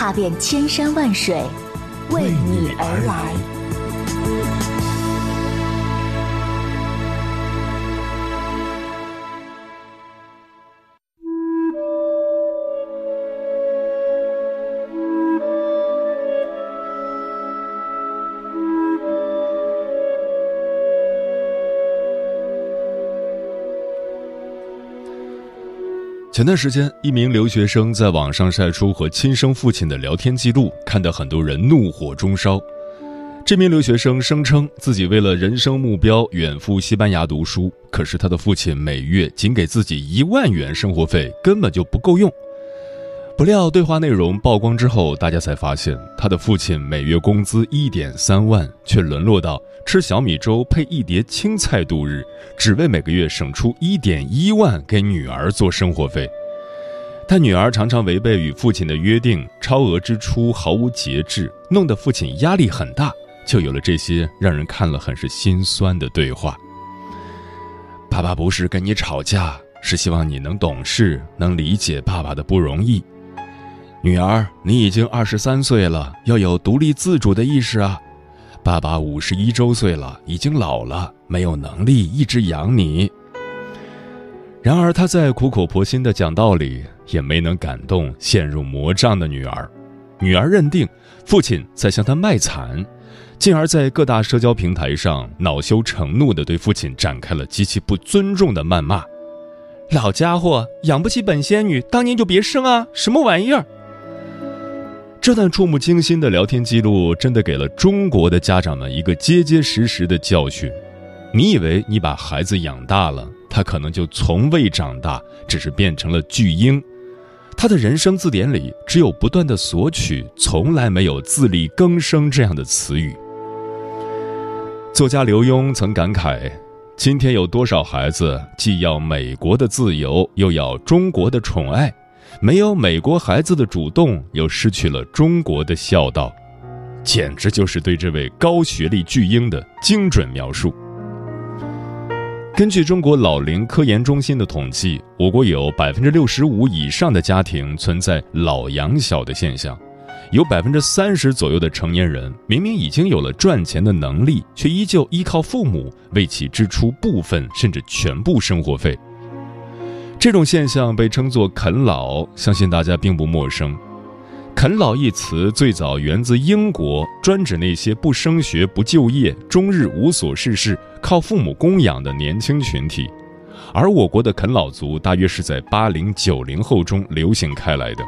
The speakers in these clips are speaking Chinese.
踏遍千山万水，为你而来。前段时间，一名留学生在网上晒出和亲生父亲的聊天记录，看得很多人怒火中烧。这名留学生声称自己为了人生目标远赴西班牙读书，可是他的父亲每月仅给自己一万元生活费，根本就不够用。不料对话内容曝光之后，大家才发现他的父亲每月工资一点三万，却沦落到吃小米粥配一碟青菜度日，只为每个月省出一点一万给女儿做生活费。但女儿常常违背与父亲的约定，超额支出毫无节制，弄得父亲压力很大，就有了这些让人看了很是心酸的对话。爸爸不是跟你吵架，是希望你能懂事，能理解爸爸的不容易。女儿，你已经二十三岁了，要有独立自主的意识啊！爸爸五十一周岁了，已经老了，没有能力一直养你。然而，他在苦口婆心的讲道理，也没能感动陷入魔障的女儿。女儿认定父亲在向她卖惨，进而，在各大社交平台上恼羞成怒地对父亲展开了极其不尊重的谩骂：“老家伙，养不起本仙女，当年就别生啊！什么玩意儿！”这段触目惊心的聊天记录，真的给了中国的家长们一个结结实实的教训。你以为你把孩子养大了，他可能就从未长大，只是变成了巨婴。他的人生字典里只有不断的索取，从来没有自力更生这样的词语。作家刘墉曾感慨：今天有多少孩子既要美国的自由，又要中国的宠爱？没有美国孩子的主动，又失去了中国的孝道，简直就是对这位高学历巨婴的精准描述。根据中国老龄科研中心的统计，我国有百分之六十五以上的家庭存在老养小的现象，有百分之三十左右的成年人明明已经有了赚钱的能力，却依旧依靠父母为其支出部分甚至全部生活费。这种现象被称作“啃老”，相信大家并不陌生。“啃老”一词最早源自英国，专指那些不升学、不就业、终日无所事事、靠父母供养的年轻群体。而我国的啃老族大约是在八零九零后中流行开来的。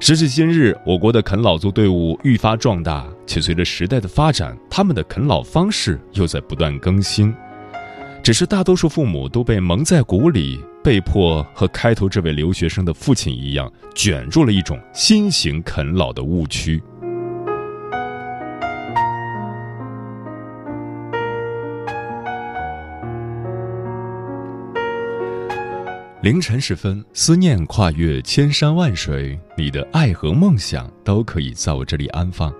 时至今日，我国的啃老族队伍愈发壮大，且随着时代的发展，他们的啃老方式又在不断更新。只是大多数父母都被蒙在鼓里。被迫和开头这位留学生的父亲一样，卷入了一种新型啃老的误区。凌晨时分，思念跨越千山万水，你的爱和梦想都可以在我这里安放。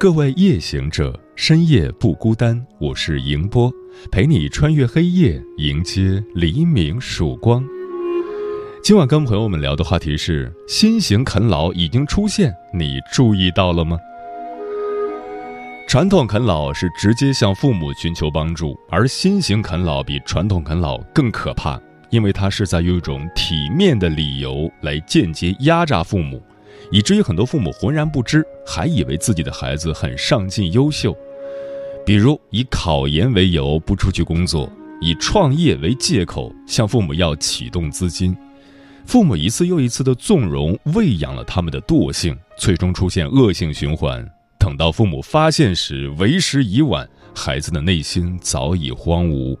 各位夜行者，深夜不孤单，我是迎波。陪你穿越黑夜，迎接黎明曙光。今晚跟朋友们聊的话题是：新型啃老已经出现，你注意到了吗？传统啃老是直接向父母寻求帮助，而新型啃老比传统啃老更可怕，因为它是在用一种体面的理由来间接压榨父母，以至于很多父母浑然不知，还以为自己的孩子很上进优秀。比如以考研为由不出去工作，以创业为借口向父母要启动资金，父母一次又一次的纵容喂养了他们的惰性，最终出现恶性循环。等到父母发现时，为时已晚，孩子的内心早已荒芜。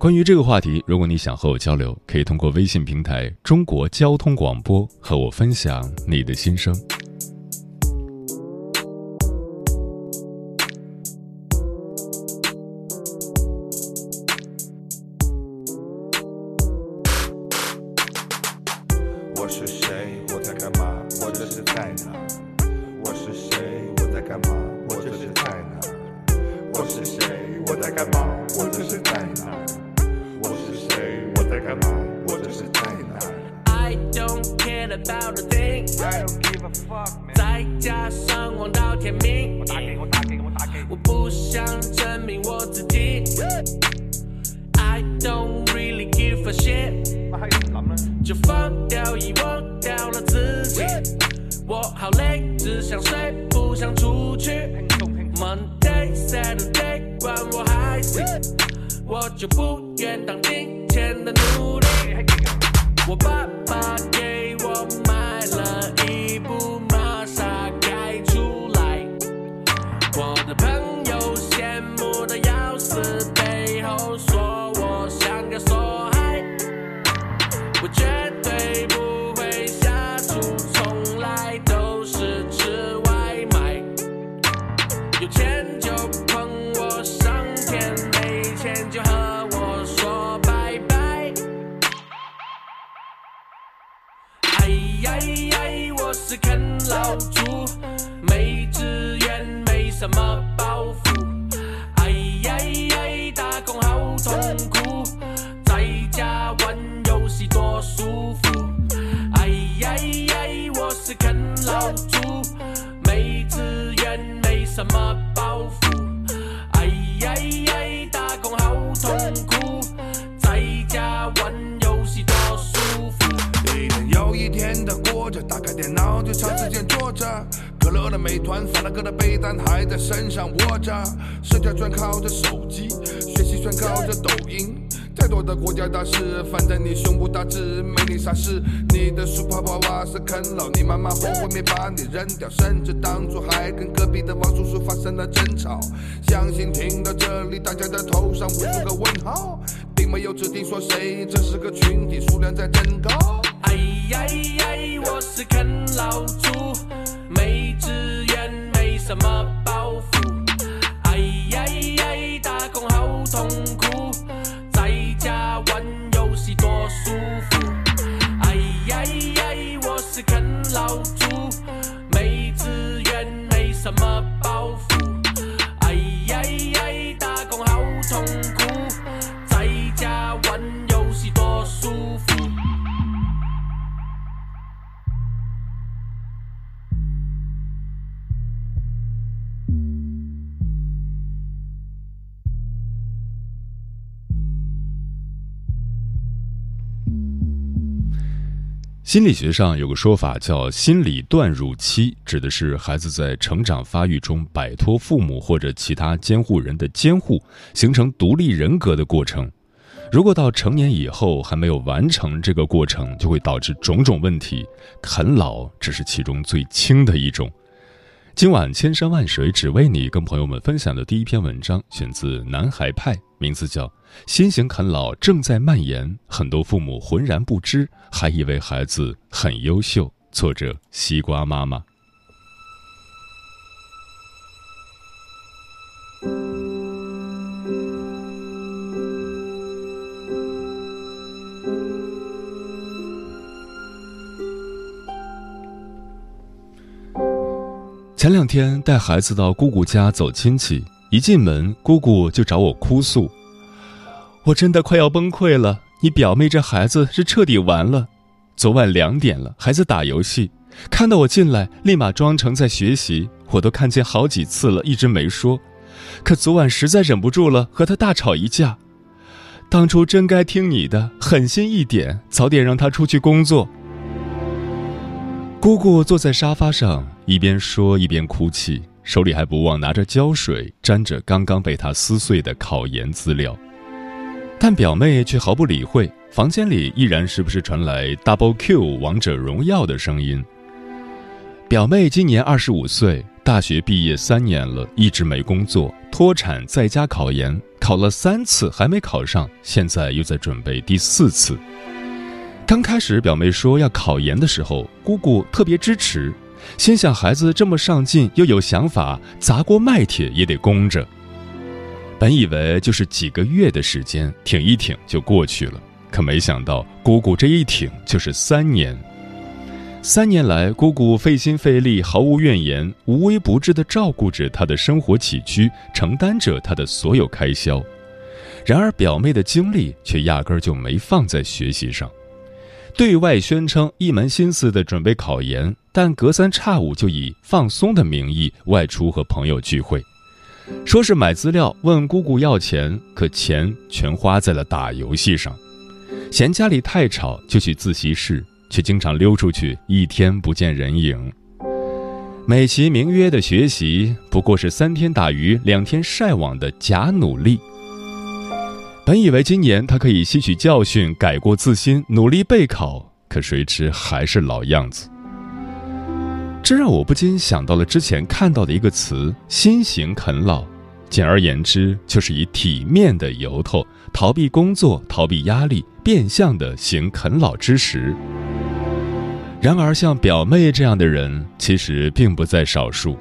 关于这个话题如果你想和我交流可以通过微信平台中国交通广播和我分享你的心声。我是谁？我在干嘛？我这是在哪？我是谁？我在干嘛？我这是在哪？我是谁？我在干嘛？我这是在哪？我是谁？我在干嘛？我这是在哪？I don't care about a thing。I don't give a fuck。在家上网到天明。我打给我打给我打给。我不想证明我自己。I don't really give a shit。就放掉遗忘掉了自己。我好累，只想睡，不想出去。Monday, Saturday，管我还是，我就不愿当金钱的奴隶。我爸爸给我买了一部天的过着，打开电脑就长时间坐着。可乐的美团，发了个的被单还在身上握着。社交全靠着手机，学习全靠着抖音。太多的国家大事，放在你胸部大志，没你啥事。你的书泡泡娃是啃老，你妈妈后悔没把你扔掉，甚至当初还跟隔壁的王叔叔发生了争吵。相信听到这里，大家的头上无数个问号，并没有指定说谁，这是个群体，数量在增高。哎呀呀，我是啃老族，没资源，没什么包袱。哎呀呀，打工好痛苦，在家玩游戏多舒服。心理学上有个说法叫“心理断乳期”，指的是孩子在成长发育中摆脱父母或者其他监护人的监护，形成独立人格的过程。如果到成年以后还没有完成这个过程，就会导致种种问题。啃老只是其中最轻的一种。今晚千山万水只为你，跟朋友们分享的第一篇文章选自男孩派，名字叫《新型啃老正在蔓延》，很多父母浑然不知，还以为孩子很优秀。作者：西瓜妈妈。前两天带孩子到姑姑家走亲戚，一进门，姑姑就找我哭诉：“我真的快要崩溃了，你表妹这孩子是彻底完了。昨晚两点了，还在打游戏，看到我进来，立马装成在学习，我都看见好几次了，一直没说。可昨晚实在忍不住了，和他大吵一架。当初真该听你的，狠心一点，早点让他出去工作。”姑姑坐在沙发上，一边说一边哭泣，手里还不忘拿着胶水沾着刚刚被他撕碎的考研资料。但表妹却毫不理会，房间里依然时不时传来 Double Q 王者荣耀的声音。表妹今年二十五岁，大学毕业三年了，一直没工作，脱产在家考研，考了三次还没考上，现在又在准备第四次。刚开始表妹说要考研的时候，姑姑特别支持，心想孩子这么上进又有想法，砸锅卖铁也得供着。本以为就是几个月的时间，挺一挺就过去了，可没想到姑姑这一挺就是三年。三年来，姑姑费心费力，毫无怨言，无微不至地照顾着他的生活起居，承担着他的所有开销。然而，表妹的精力却压根儿就没放在学习上，对外宣称一门心思的准备考研，但隔三差五就以放松的名义外出和朋友聚会，说是买资料，问姑姑要钱，可钱全花在了打游戏上。嫌家里太吵，就去自习室。却经常溜出去，一天不见人影。美其名曰的学习，不过是三天打鱼两天晒网的假努力。本以为今年他可以吸取教训，改过自新，努力备考，可谁知还是老样子。这让我不禁想到了之前看到的一个词“新型啃老”，简而言之，就是以体面的由头逃避工作、逃避压力，变相的行啃老之实。然而，像表妹这样的人其实并不在少数。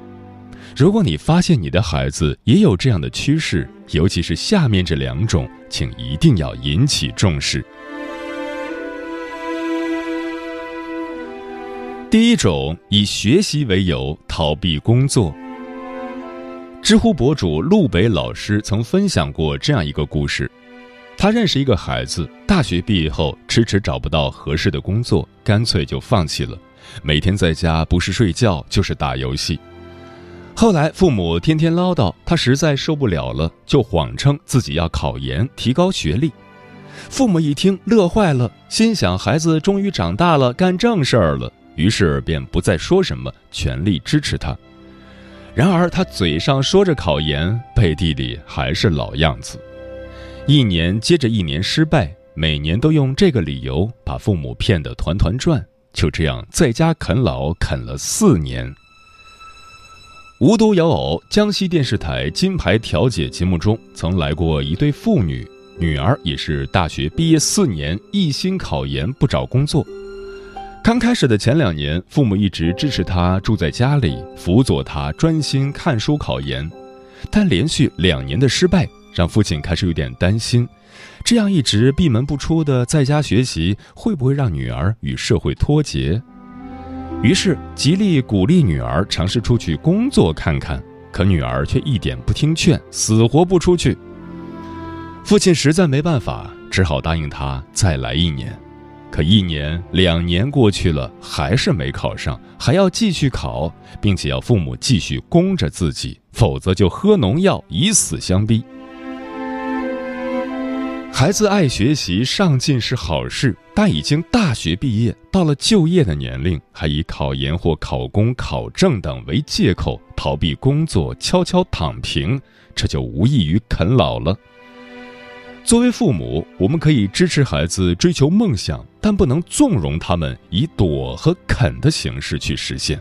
如果你发现你的孩子也有这样的趋势，尤其是下面这两种，请一定要引起重视。第一种，以学习为由逃避工作。知乎博主陆北老师曾分享过这样一个故事。他认识一个孩子，大学毕业后迟迟找不到合适的工作，干脆就放弃了。每天在家不是睡觉就是打游戏。后来父母天天唠叨，他实在受不了了，就谎称自己要考研提高学历。父母一听乐坏了，心想孩子终于长大了，干正事儿了，于是便不再说什么，全力支持他。然而他嘴上说着考研，背地里还是老样子。一年接着一年失败，每年都用这个理由把父母骗得团团转，就这样在家啃老啃了四年。无独有偶，江西电视台金牌调解节目中曾来过一对父女，女儿也是大学毕业四年，一心考研不找工作。刚开始的前两年，父母一直支持她住在家里，辅佐她专心看书考研，但连续两年的失败。让父亲开始有点担心，这样一直闭门不出的在家学习，会不会让女儿与社会脱节？于是极力鼓励女儿尝试出去工作看看，可女儿却一点不听劝，死活不出去。父亲实在没办法，只好答应她再来一年。可一年、两年过去了，还是没考上，还要继续考，并且要父母继续供着自己，否则就喝农药，以死相逼。孩子爱学习、上进是好事，但已经大学毕业，到了就业的年龄，还以考研或考公、考证等为借口逃避工作、悄悄躺平，这就无异于啃老了。作为父母，我们可以支持孩子追求梦想，但不能纵容他们以躲和啃的形式去实现。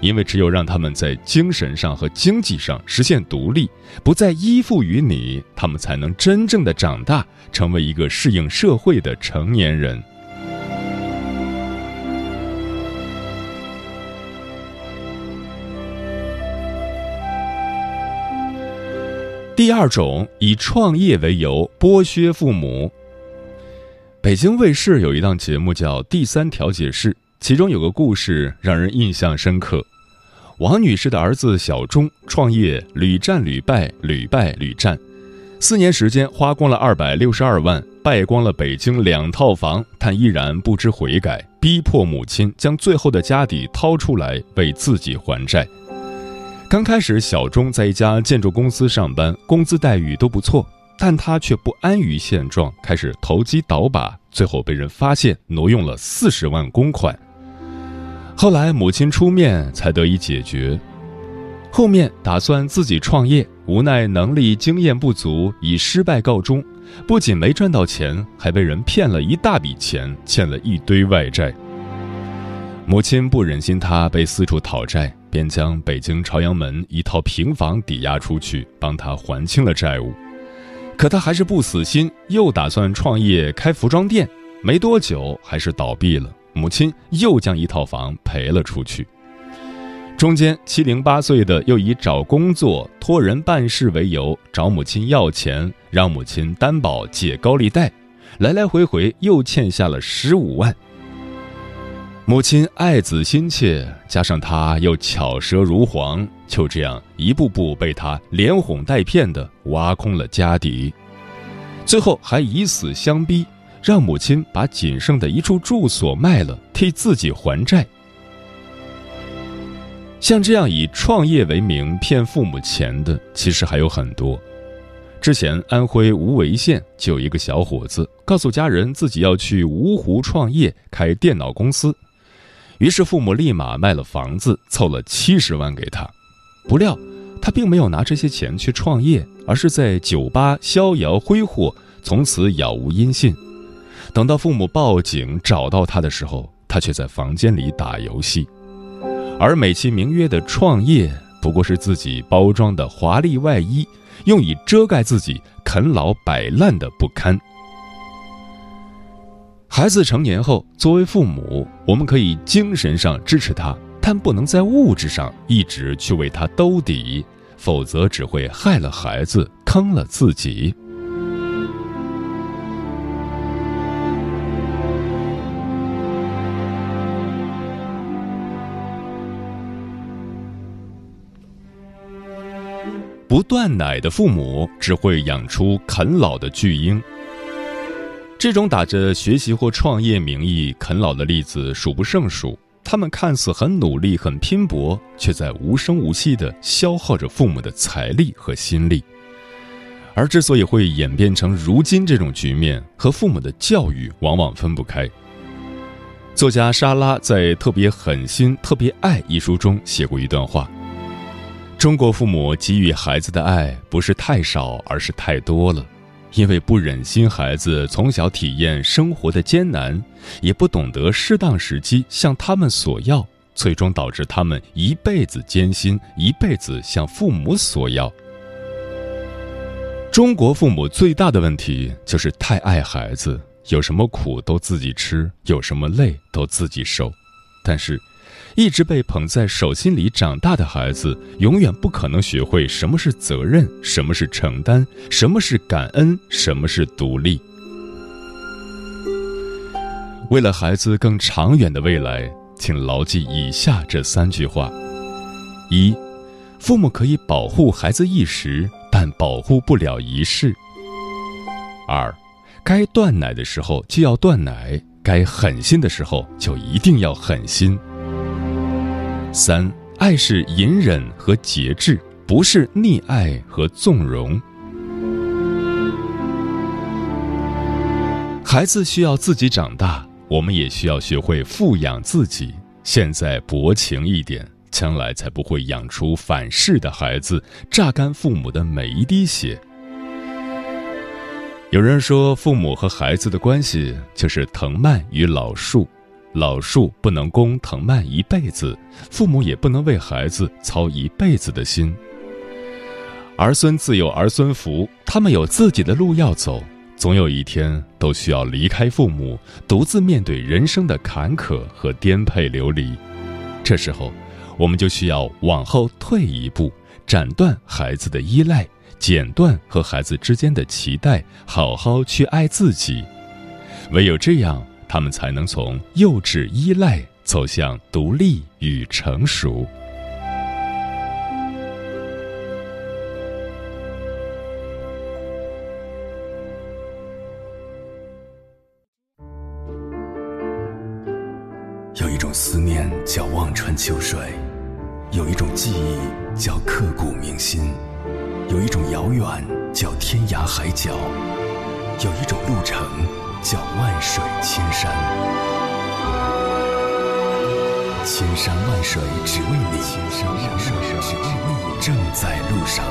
因为只有让他们在精神上和经济上实现独立，不再依附于你，他们才能真正的长大，成为一个适应社会的成年人。第二种，以创业为由剥削父母。北京卫视有一档节目叫《第三调解室》。其中有个故事让人印象深刻。王女士的儿子小钟创业屡战屡败，屡败屡战，四年时间花光了二百六十二万，败光了北京两套房，但依然不知悔改，逼迫母亲将最后的家底掏出来为自己还债。刚开始，小钟在一家建筑公司上班，工资待遇都不错，但他却不安于现状，开始投机倒把，最后被人发现挪用了四十万公款。后来母亲出面才得以解决，后面打算自己创业，无奈能力经验不足，以失败告终。不仅没赚到钱，还被人骗了一大笔钱，欠了一堆外债。母亲不忍心他被四处讨债，便将北京朝阳门一套平房抵押出去，帮他还清了债务。可他还是不死心，又打算创业开服装店，没多久还是倒闭了。母亲又将一套房赔了出去。中间七零八碎的又以找工作、托人办事为由找母亲要钱，让母亲担保借高利贷，来来回回又欠下了十五万。母亲爱子心切，加上他又巧舌如簧，就这样一步步被他连哄带骗的挖空了家底，最后还以死相逼，让母亲把仅剩的一处住所卖了，替自己还债。像这样以创业为名骗父母钱的，其实还有很多。之前安徽无为县就有一个小伙子，告诉家人自己要去芜湖创业开电脑公司。于是父母立马卖了房子，凑了七十万给他。不料他并没有拿这些钱去创业，而是在酒吧逍遥挥霍，从此杳无音信。等到父母报警找到他的时候，他却在房间里打游戏。而美其名曰的创业，不过是自己包装的华丽外衣，用以遮盖自己啃老摆烂的不堪。孩子成年后，作为父母，我们可以精神上支持他，但不能在物质上一直去为他兜底，否则只会害了孩子，坑了自己。不断奶的父母，只会养出啃老的巨婴。这种打着学习或创业名义啃老的例子数不胜数。他们看似很努力、很拼搏，却在无声无息地消耗着父母的财力和心力。而之所以会演变成如今这种局面，和父母的教育往往分不开。作家莎拉在《特别狠心、特别爱》一书中写过一段话：中国父母给予孩子的爱不是太少，而是太多了。因为不忍心孩子从小体验生活的艰难，也不懂得适当时机向他们索要，最终导致他们一辈子艰辛，一辈子向父母索要。中国父母最大的问题就是太爱孩子，有什么苦都自己吃，有什么累都自己受，但是。一直被捧在手心里长大的孩子，永远不可能学会什么是责任，什么是承担，什么是感恩，什么是独立。为了孩子更长远的未来，请牢记以下这三句话：一，父母可以保护孩子一时，但保护不了一世；二，该断奶的时候就要断奶，该狠心的时候就一定要狠心。三爱是隐忍和节制，不是溺爱和纵容。孩子需要自己长大，我们也需要学会富养自己。现在薄情一点，将来才不会养出反噬的孩子，榨干父母的每一滴血。有人说，父母和孩子的关系就是藤蔓与老树。老树不能供藤蔓一辈子，父母也不能为孩子操一辈子的心。儿孙自有儿孙福，他们有自己的路要走，总有一天都需要离开父母，独自面对人生的坎坷和颠沛流离。这时候，我们就需要往后退一步，斩断孩子的依赖，剪断和孩子之间的期待，好好去爱自己。唯有这样。他们才能从幼稚依赖走向独立与成熟。有一种思念叫望穿秋水，有一种记忆叫刻骨铭心，有一种遥远叫天涯海角，有一种路程。叫万水千山，千山万水只为你，千山万水只为你，正在路上。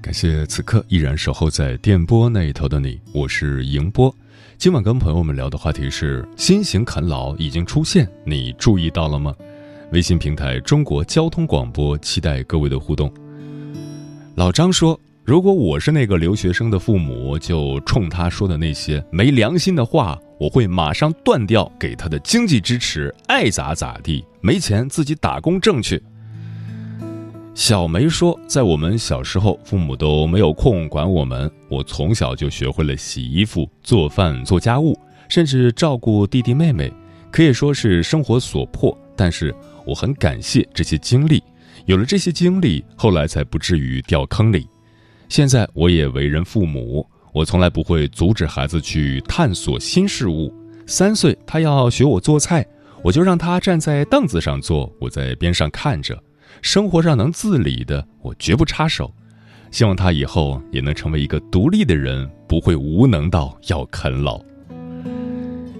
感谢此刻依然守候在电波那一头的你，我是迎波。今晚跟朋友们聊的话题是新型啃老已经出现，你注意到了吗？微信平台中国交通广播，期待各位的互动。老张说：“如果我是那个留学生的父母，就冲他说的那些没良心的话，我会马上断掉给他的经济支持，爱咋咋地，没钱自己打工挣去。”小梅说，在我们小时候，父母都没有空管我们，我从小就学会了洗衣服、做饭、做家务，甚至照顾弟弟妹妹，可以说是生活所迫。但是我很感谢这些经历，有了这些经历，后来才不至于掉坑里。现在我也为人父母，我从来不会阻止孩子去探索新事物。三岁，他要学我做菜，我就让他站在凳子上做，我在边上看着。生活上能自理的，我绝不插手。希望他以后也能成为一个独立的人，不会无能到要啃老。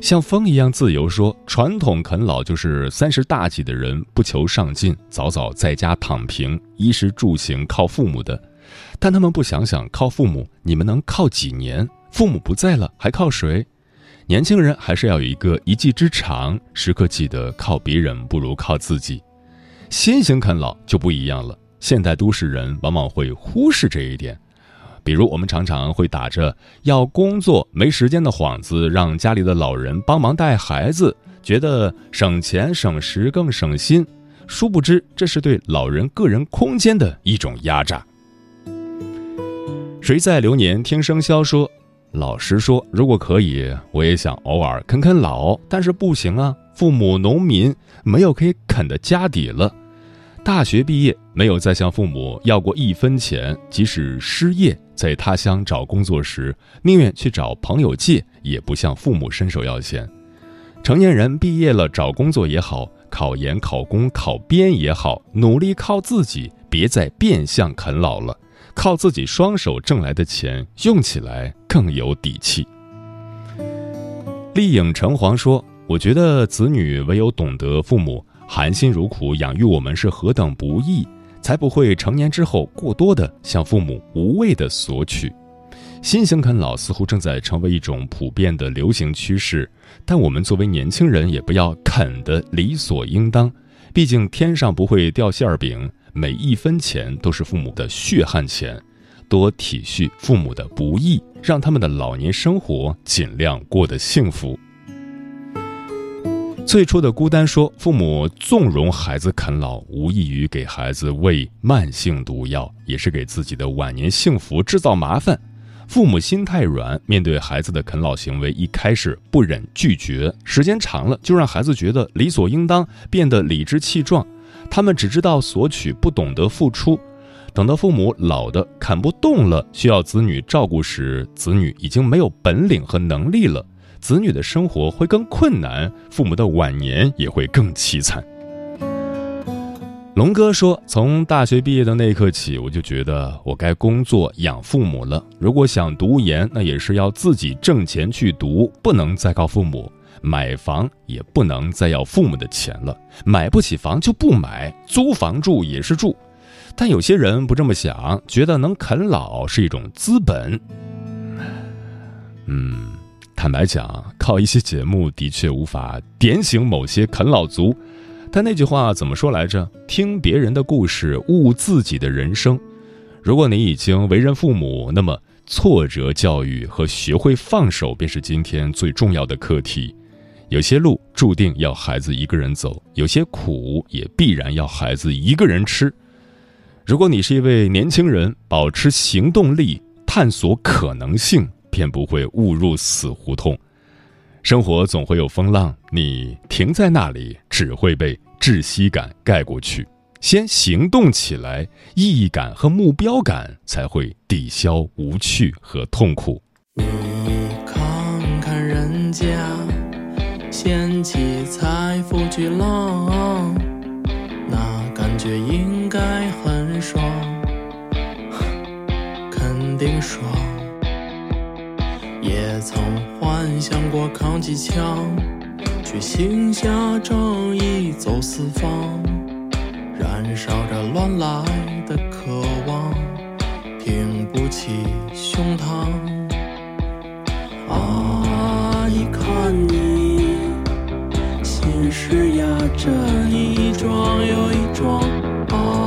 像风一样自由说，传统啃老就是三十大几的人不求上进，早早在家躺平，衣食住行靠父母的。但他们不想想，靠父母你们能靠几年？父母不在了，还靠谁？年轻人还是要有一个一技之长，时刻记得靠别人不如靠自己。新型啃老就不一样了，现代都市人往往会忽视这一点。比如，我们常常会打着要工作没时间的幌子，让家里的老人帮忙带孩子，觉得省钱省时更省心。殊不知，这是对老人个人空间的一种压榨。谁在流年听生肖说？老实说，如果可以，我也想偶尔啃啃老，但是不行啊。父母农民，没有可以啃的家底了。大学毕业，没有再向父母要过一分钱，即使失业，在他乡找工作时，宁愿去找朋友借，也不向父母伸手要钱。成年人毕业了，找工作也好，考研、考公、考编也好，努力靠自己，别再变相啃老了。靠自己双手挣来的钱，用起来更有底气。丽影橙黄说：“我觉得子女唯有懂得父母含辛茹苦养育我们是何等不易，才不会成年之后过多的向父母无谓的索取。新型啃老似乎正在成为一种普遍的流行趋势，但我们作为年轻人，也不要啃得理所应当。毕竟天上不会掉馅儿饼。”每一分钱都是父母的血汗钱，多体恤父母的不易，让他们的老年生活尽量过得幸福。最初的孤单说，父母纵容孩子啃老，无异于给孩子喂慢性毒药，也是给自己的晚年幸福制造麻烦。父母心太软，面对孩子的啃老行为，一开始不忍拒绝，时间长了就让孩子觉得理所应当，变得理直气壮。他们只知道索取，不懂得付出。等到父母老的啃不动了，需要子女照顾时，子女已经没有本领和能力了，子女的生活会更困难，父母的晚年也会更凄惨。龙哥说：“从大学毕业的那一刻起，我就觉得我该工作养父母了。如果想读研，那也是要自己挣钱去读，不能再靠父母。”买房也不能再要父母的钱了，买不起房就不买，租房住也是住。但有些人不这么想，觉得能啃老是一种资本。坦白讲，靠一些节目的确无法点醒某些啃老族。但那句话怎么说来着？听别人的故事，悟自己的人生。如果你已经为人父母，那么挫折教育和学会放手便是今天最重要的课题。有些路注定要孩子一个人走，有些苦也必然要孩子一个人吃。如果你是一位年轻人，保持行动力，探索可能性，便不会误入死胡同。生活总会有风浪，你停在那里，只会被窒息感盖过去。先行动起来，意义感和目标感才会抵消无趣和痛苦。你看看人家。掀起财富巨浪，那感觉应该很爽，肯定爽。曾幻想过扛起枪，去行侠仗义走四方，燃烧着乱来的渴望，挺不起胸膛。啊，一看你。心事压着一桩又一桩。啊